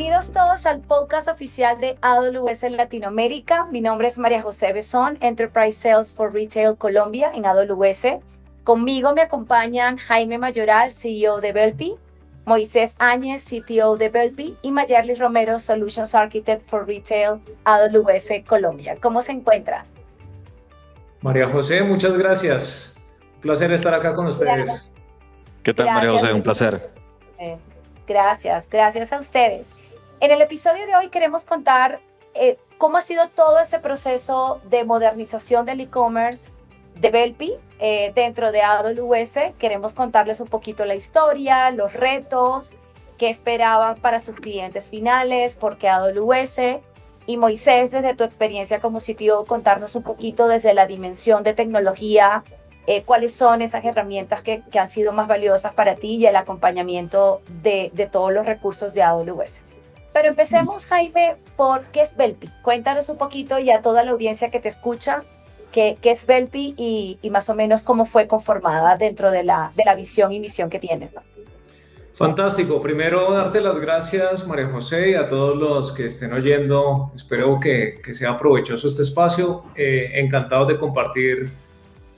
Bienvenidos todos al podcast oficial de AWS en Latinoamérica. Mi nombre es María José Besón, Enterprise Sales for Retail Colombia en AWS. Conmigo me acompañan Jaime Mayoral, CEO de Belpi, Moisés Áñez, CTO de Belpi y Mayerly Romero, Solutions Architect for Retail AWS Colombia. ¿Cómo se encuentra? María José, muchas gracias. Un placer estar acá con ustedes. ¿Qué tal, María José? Un placer. Eh, gracias, gracias a ustedes. En el episodio de hoy queremos contar eh, cómo ha sido todo ese proceso de modernización del e-commerce de Belpi eh, dentro de AWS. Queremos contarles un poquito la historia, los retos, qué esperaban para sus clientes finales, por qué AWS. Y Moisés, desde tu experiencia como sitio, contarnos un poquito desde la dimensión de tecnología, eh, cuáles son esas herramientas que, han sido más valiosas para ti y el acompañamiento de, todos los recursos de AWS. Pero empecemos, Jaime, por qué es Belpi. Cuéntanos un poquito y a toda la audiencia que te escucha, qué, es Belpi y, más o menos cómo fue conformada dentro de la, de la visión y misión que tienes. Fantástico. Primero, darte las gracias, María José, y a todos los que estén oyendo. Espero que, sea provechoso este espacio. Eh, encantado de compartir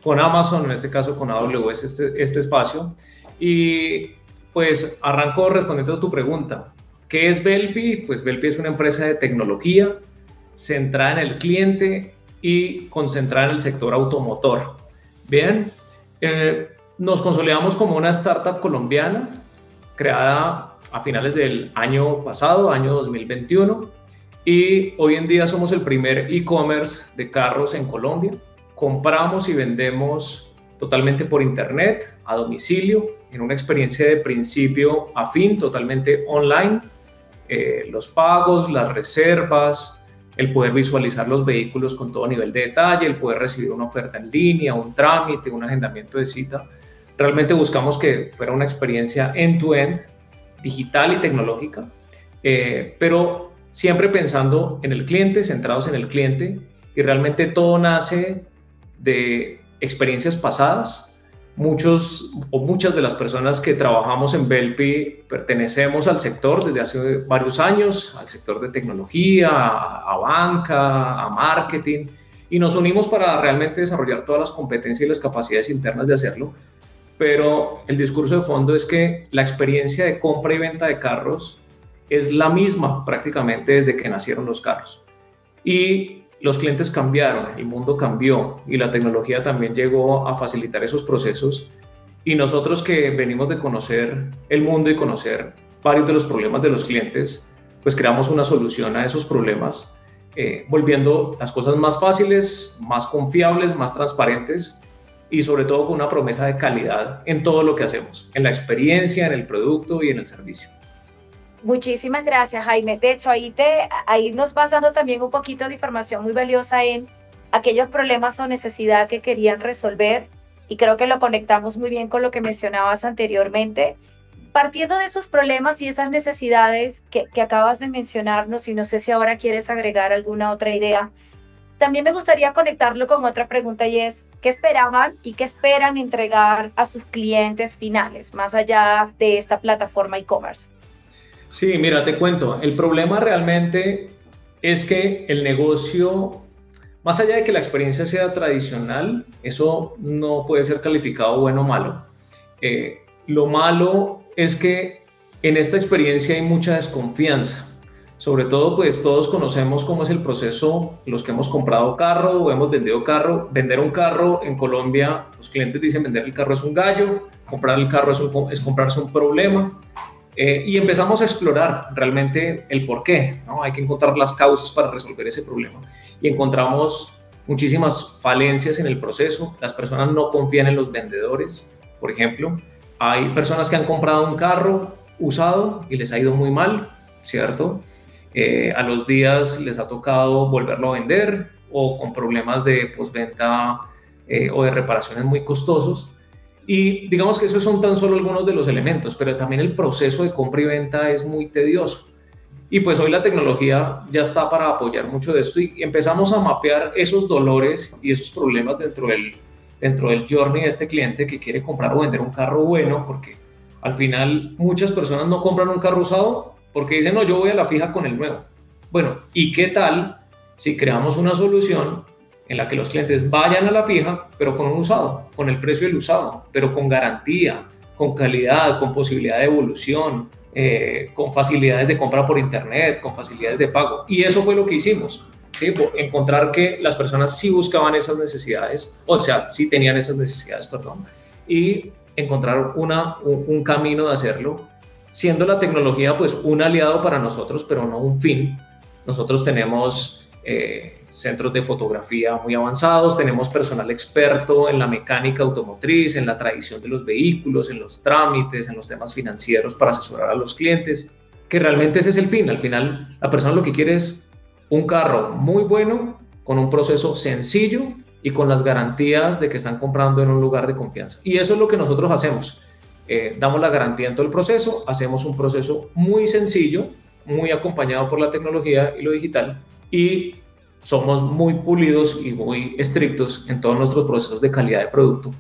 con Amazon, en este caso con AWS, este, este espacio. Y pues arranco respondiendo a tu pregunta. ¿Qué es Belpi? Pues Belpi es una empresa de tecnología centrada en el cliente y concentrada en el sector automotor. Bien, eh, nos consolidamos como una startup colombiana creada a finales del año pasado, año 2021, y hoy en día somos el primer e-commerce de carros en Colombia. Compramos y vendemos totalmente por internet, a domicilio, en una experiencia de principio a fin, totalmente online. Eh, los pagos, las reservas, el poder visualizar los vehículos con todo nivel de detalle, el poder recibir una oferta en línea, un trámite, un agendamiento de cita. Realmente buscamos que fuera una experiencia end-to-end, digital y tecnológica, eh, pero siempre pensando en el cliente, centrados en el cliente, y realmente todo nace de experiencias pasadas. Muchos o muchas de las personas que trabajamos en Belpi pertenecemos al sector desde hace varios años, al sector de tecnología, a, a banca, a marketing, y nos unimos para realmente desarrollar todas las competencias y las capacidades internas de hacerlo, pero el discurso de fondo es que la experiencia de compra y venta de carros es la misma prácticamente desde que nacieron los carros. Y los clientes cambiaron, el mundo cambió y la tecnología también llegó a facilitar esos procesos. Y nosotros que venimos de conocer el mundo y conocer varios de los problemas de los clientes, pues creamos una solución a esos problemas, eh, volviendo las cosas más fáciles, más confiables, más transparentes y sobre todo con una promesa de calidad en todo lo que hacemos, en la experiencia, en el producto y en el servicio. Muchísimas gracias, Jaime. De hecho, ahí, te, ahí nos vas dando también un poquito de información muy valiosa en aquellos problemas o necesidad que querían resolver y creo que lo conectamos muy bien con lo que mencionabas anteriormente. Partiendo de esos problemas y esas necesidades que, que acabas de mencionarnos, y no sé si ahora quieres agregar alguna otra idea, también me gustaría conectarlo con otra pregunta y es, ¿qué esperaban y qué esperan entregar a sus clientes finales, más allá de esta plataforma e-commerce? Sí, mira, te cuento, el problema realmente es que el negocio, más allá de que la experiencia sea tradicional, eso no puede ser calificado bueno o malo. Eh, lo malo es que en esta experiencia hay mucha desconfianza sobre todo, pues todos conocemos cómo es el proceso, los que hemos comprado carro o hemos vendido carro. Vender un carro en Colombia, los clientes dicen vender el carro es un gallo, comprar el carro es, es comprarse un problema. Eh, y empezamos a explorar realmente el por qué, ¿no? Hay que encontrar las causas para resolver ese problema. Y encontramos muchísimas falencias en el proceso. Las personas no confían en los vendedores, por ejemplo. Hay personas que han comprado un carro usado y les ha ido muy mal, ¿cierto? Eh, a los días les ha tocado volverlo a vender o con problemas de postventa eh, o de reparaciones muy costosos. Y digamos que esos son tan solo algunos de los elementos, pero también el proceso de compra y venta es muy tedioso. Y pues hoy la tecnología ya está para apoyar mucho de esto y empezamos a mapear esos dolores y esos problemas dentro del, dentro del journey de este cliente que quiere comprar o vender un carro bueno, porque al final muchas personas no compran un carro usado porque dicen, no, yo voy a la fija con el nuevo. Bueno, ¿y qué tal si creamos una solución en la que los clientes vayan a la fija, pero con un usado, con el precio del usado, pero con garantía, con calidad, con posibilidad de evolución, eh, con facilidades de compra por internet, con facilidades de pago? Y eso fue lo que hicimos. ¿sí? Encontrar que las personas sí buscaban esas necesidades, o sea, sí tenían esas necesidades, perdón, y encontrar una, un, camino de hacerlo, siendo la tecnología pues un aliado para nosotros, pero no un fin. Nosotros tenemos eh, centros de fotografía muy avanzados, tenemos personal experto en la mecánica automotriz, en la tradición de los vehículos, en los trámites, en los temas financieros para asesorar a los clientes, que realmente ese es el fin. Al final, la persona lo que quiere es un carro muy bueno, con un proceso sencillo y con las garantías de que están comprando en un lugar de confianza. Y eso es lo que nosotros hacemos. Eh, damos la garantía en todo el proceso, hacemos un proceso muy sencillo, muy acompañado por la tecnología y lo digital, y somos muy pulidos y muy estrictos en todos nuestros procesos de calidad de producto,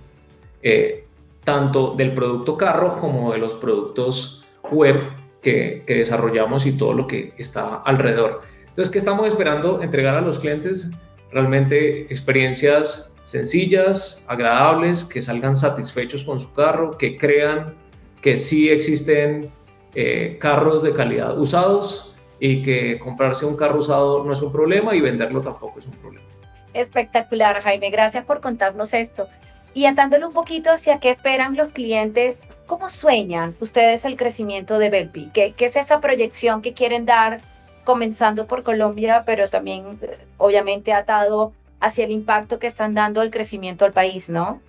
eh, tanto del producto carro como de los productos web que, que desarrollamos y todo lo que está alrededor. Entonces, ¿qué estamos esperando? Entregar a los clientes realmente experiencias sencillas, agradables, que salgan satisfechos con su carro, que crean que sí existen eh, carros de calidad usados y que comprarse un carro usado no es un problema y venderlo tampoco es un problema. Espectacular, Jaime. Gracias por contarnos esto. Y atándole un poquito hacia qué esperan los clientes, ¿cómo sueñan ustedes el crecimiento de Belpi? ¿Qué, ¿Qué, es esa proyección que quieren dar comenzando por Colombia, pero también obviamente atado hacia el impacto que están dando al crecimiento del país, ¿no?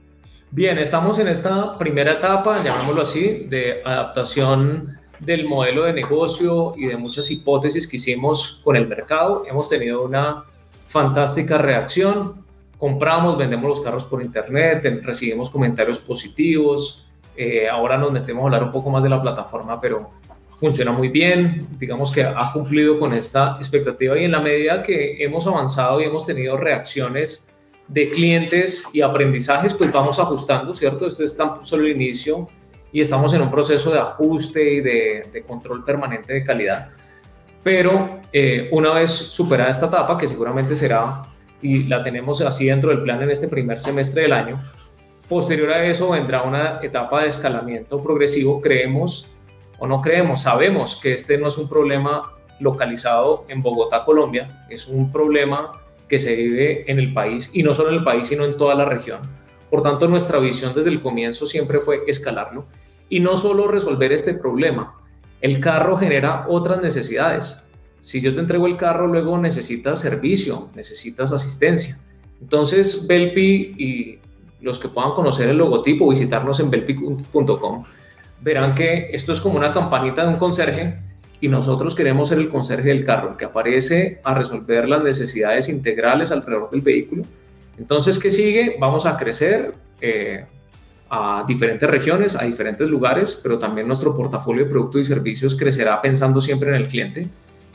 Bien, estamos en esta primera etapa, llamémoslo así, de adaptación del modelo de negocio y de muchas hipótesis que hicimos con el mercado. Hemos tenido una fantástica reacción. Compramos, vendemos los carros por internet, recibimos comentarios positivos. Eh, ahora nos metemos a hablar un poco más de la plataforma, pero funciona muy bien, digamos que ha cumplido con esta expectativa y en la medida que hemos avanzado y hemos tenido reacciones de clientes y aprendizajes, pues vamos ajustando, ¿cierto? Esto es tan solo el inicio y estamos en un proceso de ajuste y de, control permanente de calidad. Pero eh, una vez superada esta etapa, que seguramente será, y la tenemos así dentro del plan en este primer semestre del año, posterior a eso vendrá una etapa de escalamiento progresivo, creemos, o no creemos, sabemos que este no es un problema localizado en Bogotá, Colombia, es un problema que se vive en el país y no solo en el país, sino en toda la región. Por tanto, nuestra visión desde el comienzo siempre fue escalarlo y no solo resolver este problema. El carro genera otras necesidades. Si yo te entrego el carro, luego necesitas servicio, necesitas asistencia. Entonces, Belpi y los que puedan conocer el logotipo, visitarnos en belpi.com, verán que esto es como una campanita de un conserje y nosotros queremos ser el conserje del carro, el que aparece a resolver las necesidades integrales alrededor del vehículo. Entonces, ¿qué sigue? Vamos a crecer eh, a diferentes regiones, a diferentes lugares, pero también nuestro portafolio de productos y servicios crecerá pensando siempre en el cliente.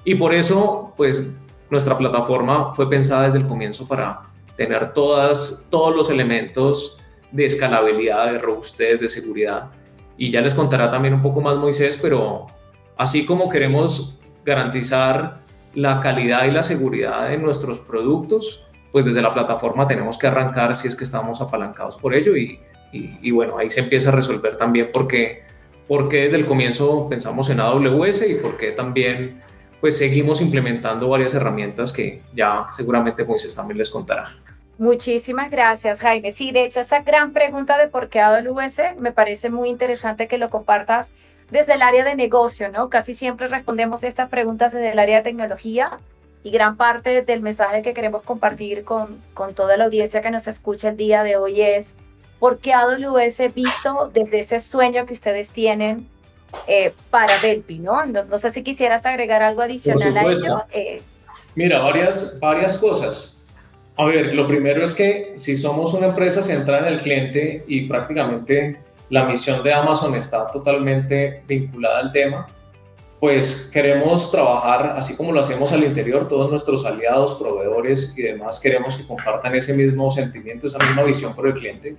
Y por eso, pues, nuestra plataforma fue pensada desde el comienzo para tener todas, todos los elementos de escalabilidad, de robustez, de seguridad y ya les contará también un poco más Moisés, pero así como queremos garantizar la calidad y la seguridad de nuestros productos, pues desde la plataforma tenemos que arrancar si es que estamos apalancados por ello y, y, bueno, ahí se empieza a resolver también porque, porque desde el comienzo pensamos en AWS y porque también pues seguimos implementando varias herramientas que ya seguramente Moisés también les contará. Muchísimas gracias, Jaime. Sí, de hecho, esa gran pregunta de por qué AWS me parece muy interesante que lo compartas desde el área de negocio, ¿no? Casi siempre respondemos estas preguntas desde el área de tecnología y gran parte del mensaje que queremos compartir con, con toda la audiencia que nos escucha el día de hoy es por qué AWS visto desde ese sueño que ustedes tienen eh, para Belpi, ¿no? ¿no? sé si quisieras agregar algo adicional a ello. Eh. Mira, varias, varias cosas. A ver, lo primero es que si somos una empresa centrada en el cliente y prácticamente la misión de Amazon está totalmente vinculada al tema, pues queremos trabajar así como lo hacemos al interior, todos nuestros aliados, proveedores y demás queremos que compartan ese mismo sentimiento, esa misma visión por el cliente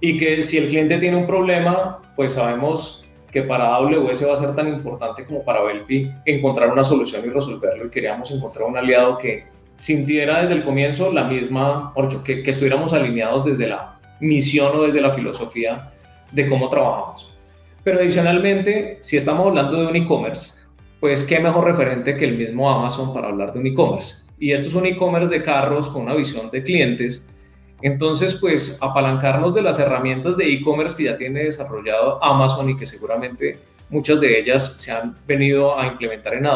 y que si el cliente tiene un problema, pues sabemos que para AWS va a ser tan importante como para Belpi encontrar una solución y resolverlo y queríamos encontrar un aliado que sintiera desde el comienzo la misma, que, que estuviéramos alineados desde la misión o desde la filosofía de cómo trabajamos. Pero adicionalmente, si estamos hablando de un e-commerce, pues qué mejor referente que el mismo Amazon para hablar de un e-commerce. Y esto es un e-commerce de carros con una visión de clientes. Entonces, pues apalancarnos de las herramientas de e-commerce que ya tiene desarrollado Amazon y que seguramente muchas de ellas se han venido a implementar en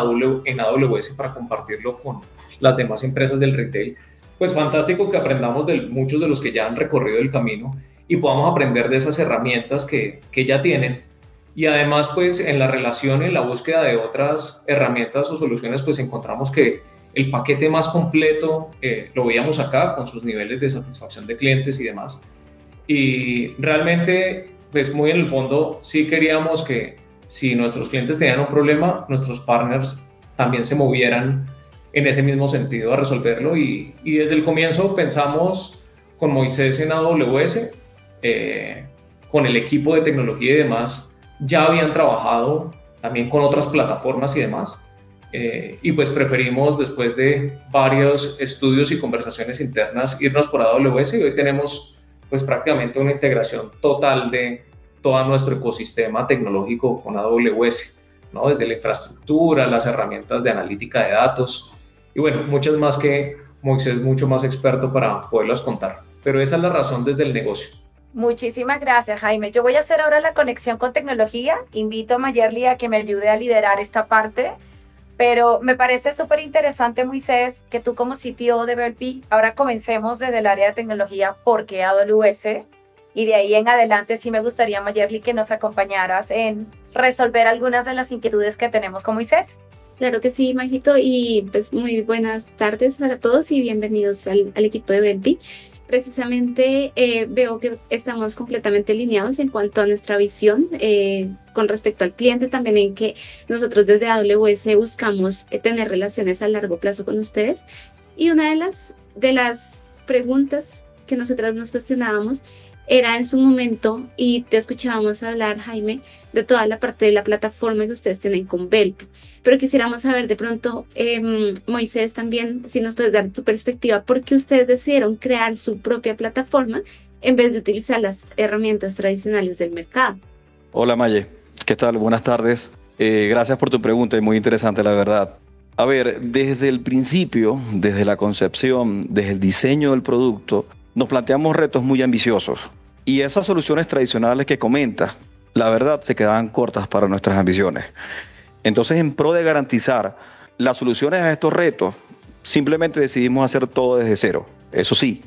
AWS para compartirlo con las demás empresas del retail. Pues fantástico que aprendamos de muchos de los que ya han recorrido el camino y podamos aprender de esas herramientas que, que ya tienen y además, pues en la relación, en la búsqueda de otras herramientas o soluciones, pues encontramos que el paquete más completo eh, lo veíamos acá con sus niveles de satisfacción de clientes y demás. Y realmente, pues muy en el fondo, sí queríamos que si nuestros clientes tenían un problema, nuestros partners también se movieran en ese mismo sentido a resolverlo. Y, y desde el comienzo pensamos con Moisés en AWS, eh, con el equipo de tecnología y demás, ya habían trabajado también con otras plataformas y demás. Eh, y pues preferimos después de varios estudios y conversaciones internas irnos por AWS y hoy tenemos pues prácticamente una integración total de todo nuestro ecosistema tecnológico con AWS, ¿no? desde la infraestructura, las herramientas de analítica de datos y bueno, muchas más que Moisés mucho más experto para poderlas contar. Pero esa es la razón desde el negocio. Muchísimas gracias, Jaime. Yo voy a hacer ahora la conexión con tecnología. Invito a Mayerly a que me ayude a liderar esta parte. Pero me parece súper interesante, Moisés, que tú como CTO de Belpi, ahora comencemos desde el área de tecnología, porque AWS? Y de ahí en adelante sí me gustaría, Mayerly, que nos acompañaras en resolver algunas de las inquietudes que tenemos con Moisés. Claro que sí, Majito, y pues muy buenas tardes para todos y bienvenidos al, equipo de Belpi precisamente eh, veo que estamos completamente alineados en cuanto a nuestra visión eh, con respecto al cliente, también en que nosotros desde AWS buscamos eh, tener relaciones a largo plazo con ustedes. Y una de las, de las preguntas que nosotras nos cuestionábamos era en su momento, y te escuchábamos hablar, Jaime, de toda la parte de la plataforma que ustedes tienen con Belp. Pero quisiéramos saber de pronto, eh, Moisés, también, si nos puedes dar tu perspectiva, ¿por qué ustedes decidieron crear su propia plataforma en vez de utilizar las herramientas tradicionales del mercado? Hola, Maye. ¿Qué tal? Buenas tardes. Eh, gracias por tu pregunta, es muy interesante, la verdad. A ver, desde el principio, desde la concepción, desde el diseño del producto, nos planteamos retos muy ambiciosos. Y esas soluciones tradicionales que comenta, la verdad, se quedaban cortas para nuestras ambiciones. Entonces, en pro de garantizar las soluciones a estos retos, simplemente decidimos hacer todo desde cero. Eso sí,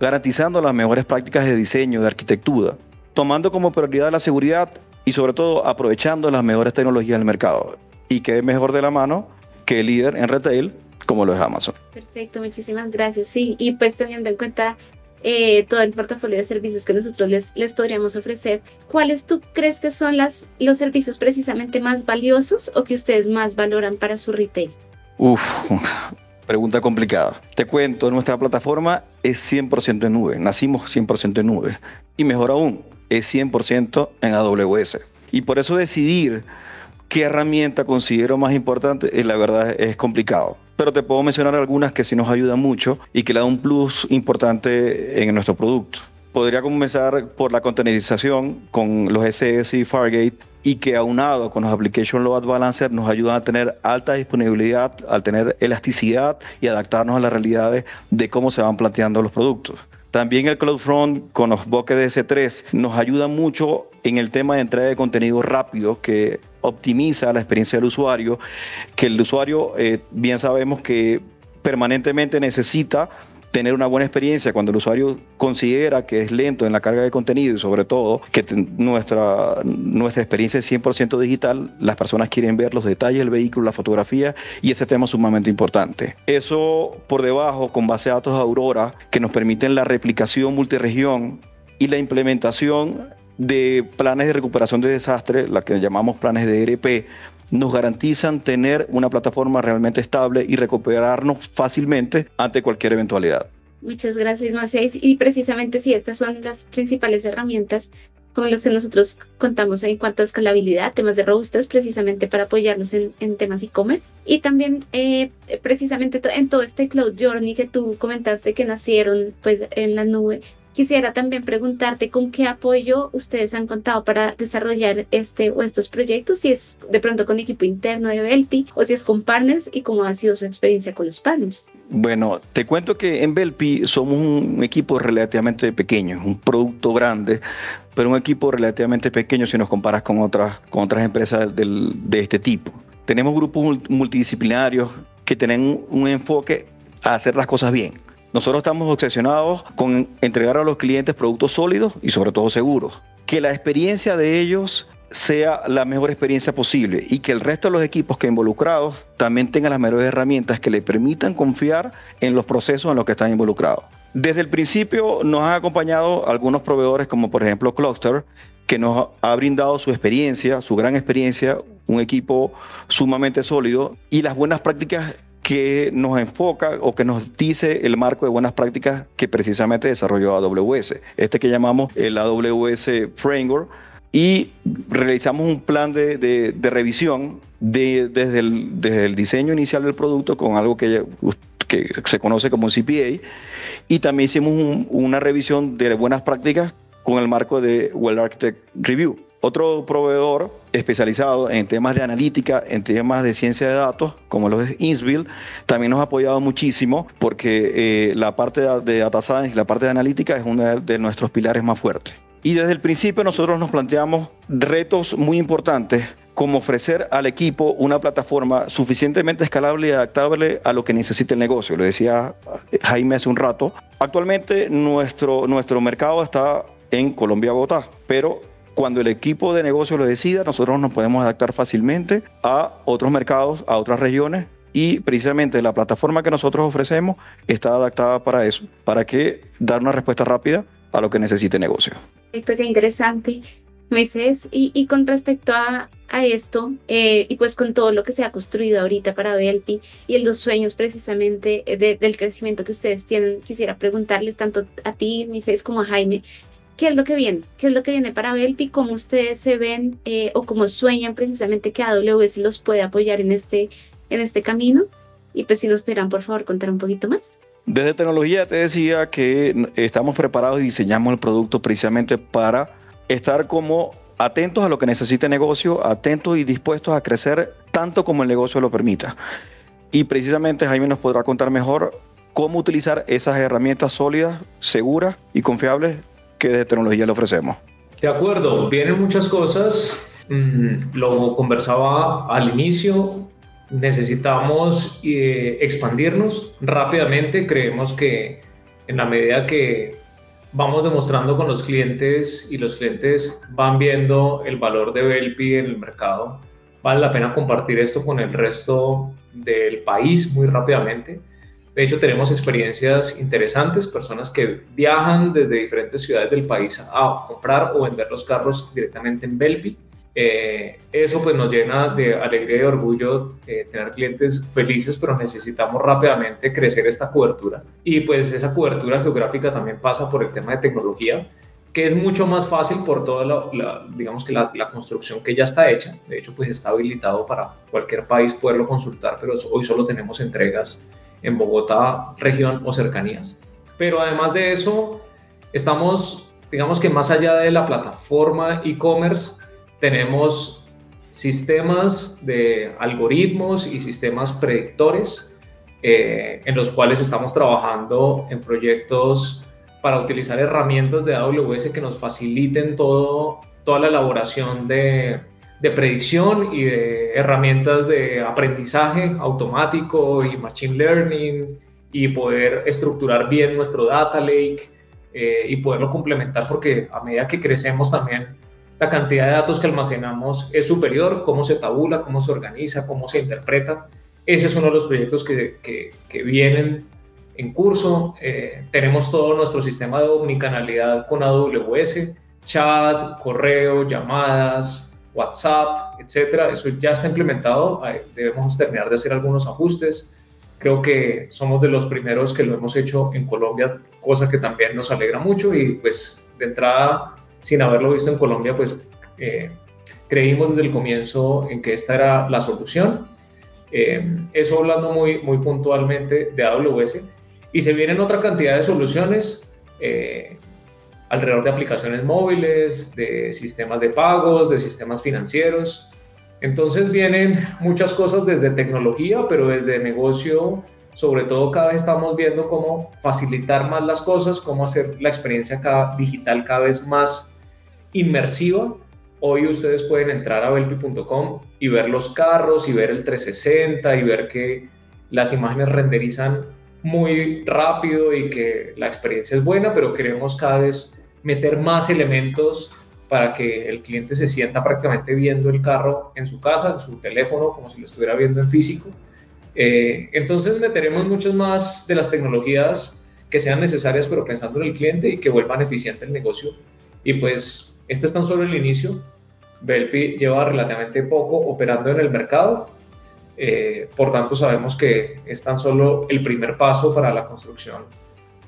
garantizando las mejores prácticas de diseño, de arquitectura, tomando como prioridad la seguridad y sobre todo aprovechando las mejores tecnologías del mercado. Y que mejor de la mano que el líder en retail como lo es Amazon. Perfecto, muchísimas gracias. Sí, y pues teniendo en cuenta eh, todo el portafolio de servicios que nosotros les, les podríamos ofrecer. ¿Cuáles tú crees que son las, los servicios precisamente más valiosos o que ustedes más valoran para su retail? Uf, pregunta complicada. Te cuento, nuestra plataforma es 100% en nube, nacimos 100% en nube y mejor aún, es 100% en AWS. Y por eso decidir qué herramienta considero más importante, eh, la verdad es complicado pero te puedo mencionar algunas que sí nos ayudan mucho y que le dan un plus importante en nuestro producto. Podría comenzar por la containerización con los SS y Fargate y que aunado con los Application Load Balancer nos ayudan a tener alta disponibilidad, a tener elasticidad y adaptarnos a las realidades de cómo se van planteando los productos. También el CloudFront con los buckets de S3 nos ayuda mucho en el tema de entrega de contenido rápido que optimiza la experiencia del usuario, que el usuario eh, bien sabemos que permanentemente necesita tener una buena experiencia cuando el usuario considera que es lento en la carga de contenido y sobre todo que nuestra, nuestra experiencia es 100% digital, las personas quieren ver los detalles del vehículo, la fotografía y ese tema es sumamente importante. Eso por debajo con base de datos Aurora que nos permiten la replicación multiregión y la implementación de planes de recuperación de desastre, la que llamamos planes de ERP, nos garantizan tener una plataforma realmente estable y recuperarnos fácilmente ante cualquier eventualidad. Muchas gracias, Macías. Y precisamente sí, estas son las principales herramientas con los que nosotros contamos en cuanto a escalabilidad, temas de robustas, precisamente para apoyarnos en, en temas e-commerce. Y también eh, precisamente en todo este Cloud Journey que tú comentaste que nacieron pues en la nube, Quisiera también preguntarte con qué apoyo ustedes han contado para desarrollar este o estos proyectos, si es de pronto con equipo interno de Belpi o si es con partners y cómo ha sido su experiencia con los partners. Bueno, te cuento que en Belpi somos un equipo relativamente pequeño, un producto grande, pero un equipo relativamente pequeño si nos comparas con otras, con otras empresas del, de este tipo. Tenemos grupos multidisciplinarios que tienen un enfoque a hacer las cosas bien nosotros estamos obsesionados con entregar a los clientes productos sólidos y sobre todo seguros. Que la experiencia de ellos sea la mejor experiencia posible y que el resto de los equipos que involucrados también tengan las mejores herramientas que le permitan confiar en los procesos en los que están involucrados. Desde el principio nos han acompañado algunos proveedores como por ejemplo Cluster, que nos ha brindado su experiencia, su gran experiencia, un equipo sumamente sólido y las buenas prácticas que nos enfoca o que nos dice el marco de buenas prácticas que precisamente desarrolló AWS, este que llamamos el AWS Framework, y realizamos un plan de, revisión desde, el, diseño inicial del producto con algo que, que se conoce como CPA, y también hicimos una revisión de buenas prácticas con el marco de Well Architect Review. Otro proveedor especializado en temas de analítica, en temas de ciencia de datos, como lo es Innsville, también nos ha apoyado muchísimo porque eh, la parte de data science la parte de analítica es uno de nuestros pilares más fuertes. Y desde el principio nosotros nos planteamos retos muy importantes como ofrecer al equipo una plataforma suficientemente escalable y adaptable a lo que necesita el negocio. Lo decía Jaime hace un rato. Actualmente nuestro, nuestro mercado está en Colombia, Bogotá, pero cuando el equipo de negocio lo decida, nosotros nos podemos adaptar fácilmente a otros mercados, a otras regiones y precisamente la plataforma que nosotros ofrecemos está adaptada para eso, para que dar una respuesta rápida a lo que necesite negocio. Esto qué interesante, Moisés. Y, y con respecto a, a esto, eh, y pues con todo lo que se ha construido ahorita para Belpi y en los sueños precisamente del crecimiento que ustedes tienen, quisiera preguntarles tanto a ti, Moisés, como a Jaime, ¿Qué es lo que viene? ¿Qué es lo que viene para Belpi? ¿Cómo ustedes se ven eh, o cómo sueñan precisamente que AWS los puede apoyar en este, en este camino? Y pues si nos esperan, por favor, contar un poquito más. Desde tecnología te decía que estamos preparados y diseñamos el producto precisamente para estar como atentos a lo que necesita el negocio, atentos y dispuestos a crecer tanto como el negocio lo permita. Y precisamente Jaime nos podrá contar mejor cómo utilizar esas herramientas sólidas, seguras y confiables que de tecnología le ofrecemos. De acuerdo, vienen muchas cosas. Mm, lo conversaba al inicio. Necesitamos eh, expandirnos rápidamente. Creemos que en la medida que vamos demostrando con los clientes y los clientes van viendo el valor de Belpi en el mercado, vale la pena compartir esto con el resto del país muy rápidamente. De hecho, tenemos experiencias interesantes, personas que viajan desde diferentes ciudades del país a comprar o vender los carros directamente en Belpi. Eh, eso pues nos llena de alegría y orgullo eh, tener clientes felices, pero necesitamos rápidamente crecer esta cobertura. Y pues esa cobertura geográfica también pasa por el tema de tecnología, que es mucho más fácil por toda la, digamos que la, la, construcción que ya está hecha. De hecho, pues está habilitado para cualquier país poderlo consultar, pero hoy solo tenemos entregas en Bogotá, región o cercanías. Pero además de eso, estamos, digamos que más allá de la plataforma e-commerce, tenemos sistemas de algoritmos y sistemas predictores eh, en los cuales estamos trabajando en proyectos para utilizar herramientas de AWS que nos faciliten todo, toda la elaboración de, de predicción y de herramientas de aprendizaje automático y machine learning y poder estructurar bien nuestro data lake eh, y poderlo complementar porque a medida que crecemos también la cantidad de datos que almacenamos es superior, cómo se tabula, cómo se organiza, cómo se interpreta. Ese es uno de los proyectos que, que, vienen en curso. Eh, tenemos todo nuestro sistema de omnicanalidad con AWS, chat, correo, llamadas, WhatsApp, etcétera. Eso ya está implementado. Debemos terminar de hacer algunos ajustes. Creo que somos de los primeros que lo hemos hecho en Colombia, cosa que también nos alegra mucho y pues de entrada sin haberlo visto en Colombia, pues eh, creímos desde el comienzo en que esta era la solución. Eh, eso hablando muy, muy puntualmente de AWS. Y se vienen otra cantidad de soluciones eh, alrededor de aplicaciones móviles, de sistemas de pagos, de sistemas financieros. Entonces vienen muchas cosas desde tecnología, pero desde negocio, sobre todo cada vez estamos viendo cómo facilitar más las cosas, cómo hacer la experiencia digital cada vez más inmersiva. Hoy ustedes pueden entrar a belpi.com y ver los carros y ver el 360 y ver que las imágenes renderizan muy rápido y que la experiencia es buena, pero queremos cada vez meter más elementos para que el cliente se sienta prácticamente viendo el carro en su casa, en su teléfono, como si lo estuviera viendo en físico. Eh, entonces meteremos muchas más de las tecnologías que sean necesarias, pero pensando en el cliente y que vuelvan eficiente el negocio. Y pues este es tan solo el inicio. Belpi lleva relativamente poco operando en el mercado eh, por tanto, sabemos que es tan solo el primer paso para la construcción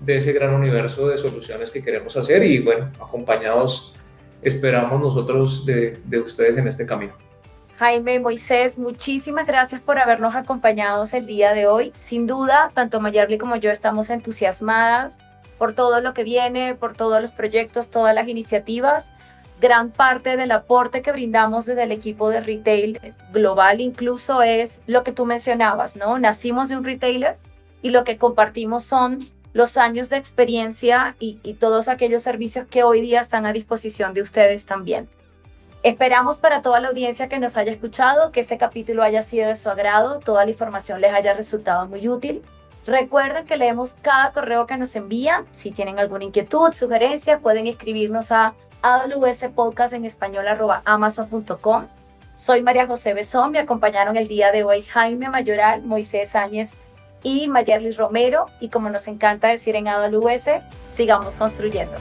de ese gran universo de soluciones que queremos hacer y bueno, acompañados esperamos nosotros de, ustedes en este camino. Jaime, Moisés, muchísimas gracias por habernos acompañado el día de hoy. Sin duda, tanto Mayerly como yo estamos entusiasmadas por todo lo que viene, por todos los proyectos, todas las iniciativas gran parte del aporte que brindamos desde el equipo de retail global incluso es lo que tú mencionabas, ¿no? Nacimos de un retailer y lo que compartimos son los años de experiencia y, todos aquellos servicios que hoy día están a disposición de ustedes también. Esperamos para toda la audiencia que nos haya escuchado que este capítulo haya sido de su agrado, toda la información les haya resultado muy útil. Recuerden que leemos cada correo que nos envían. Si tienen alguna inquietud, sugerencia, pueden escribirnos a amazon.com. Soy María José Besón, me acompañaron el día de hoy Jaime Mayoral, Moisés Áñez y Mayerly Romero y como nos encanta decir en AWS, sigamos construyendo.